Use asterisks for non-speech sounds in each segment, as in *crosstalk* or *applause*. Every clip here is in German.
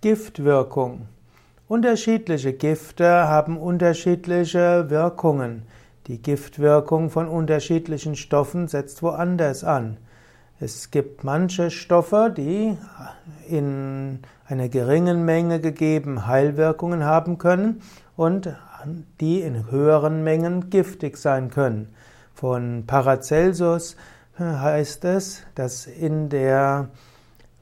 Giftwirkung. Unterschiedliche Gifte haben unterschiedliche Wirkungen. Die Giftwirkung von unterschiedlichen Stoffen setzt woanders an. Es gibt manche Stoffe, die in einer geringen Menge gegeben Heilwirkungen haben können und die in höheren Mengen giftig sein können. Von Paracelsus heißt es, dass in der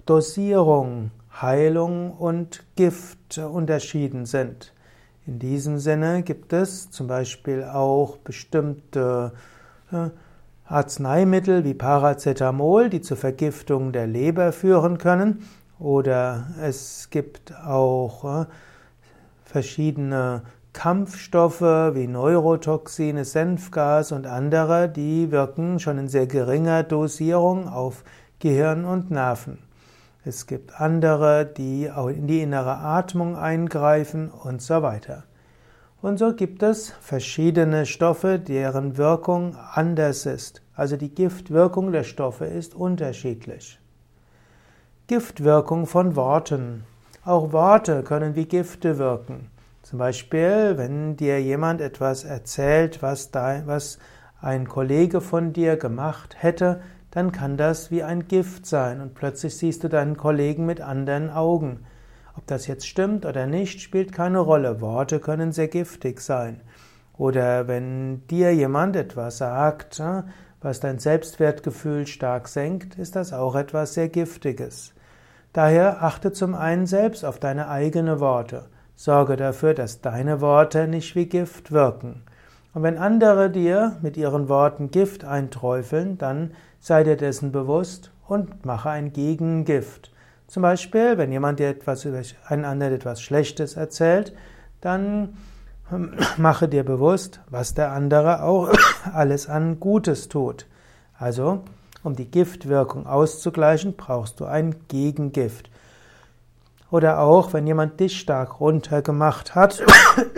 Dosierung Heilung und Gift unterschieden sind. In diesem Sinne gibt es zum Beispiel auch bestimmte äh, Arzneimittel wie Paracetamol, die zur Vergiftung der Leber führen können. Oder es gibt auch äh, verschiedene Kampfstoffe wie Neurotoxine, Senfgas und andere, die wirken schon in sehr geringer Dosierung auf Gehirn und Nerven. Es gibt andere, die auch in die innere Atmung eingreifen und so weiter. Und so gibt es verschiedene Stoffe, deren Wirkung anders ist. Also die Giftwirkung der Stoffe ist unterschiedlich. Giftwirkung von Worten. Auch Worte können wie Gifte wirken. Zum Beispiel, wenn dir jemand etwas erzählt, was, dein, was ein Kollege von dir gemacht hätte, dann kann das wie ein Gift sein und plötzlich siehst du deinen Kollegen mit anderen Augen. Ob das jetzt stimmt oder nicht, spielt keine Rolle. Worte können sehr giftig sein. Oder wenn dir jemand etwas sagt, was dein Selbstwertgefühl stark senkt, ist das auch etwas sehr Giftiges. Daher achte zum einen selbst auf deine eigenen Worte. Sorge dafür, dass deine Worte nicht wie Gift wirken. Und wenn andere dir mit ihren Worten Gift einträufeln, dann sei dir dessen bewusst und mache ein Gegengift. Zum Beispiel, wenn jemand dir etwas über einen anderen etwas Schlechtes erzählt, dann ähm, *clears throat* mache dir bewusst, was der andere auch *clears throat* alles an Gutes tut. Also, um die Giftwirkung auszugleichen, brauchst du ein Gegengift. Oder auch, wenn jemand dich stark runtergemacht hat, *clears throat*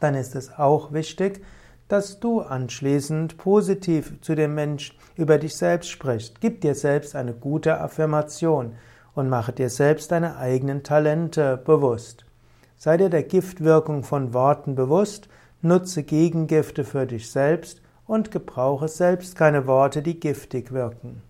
dann ist es auch wichtig, dass du anschließend positiv zu dem Menschen über dich selbst sprichst. Gib dir selbst eine gute Affirmation und mache dir selbst deine eigenen Talente bewusst. Sei dir der Giftwirkung von Worten bewusst, nutze Gegengifte für dich selbst und gebrauche selbst keine Worte, die giftig wirken.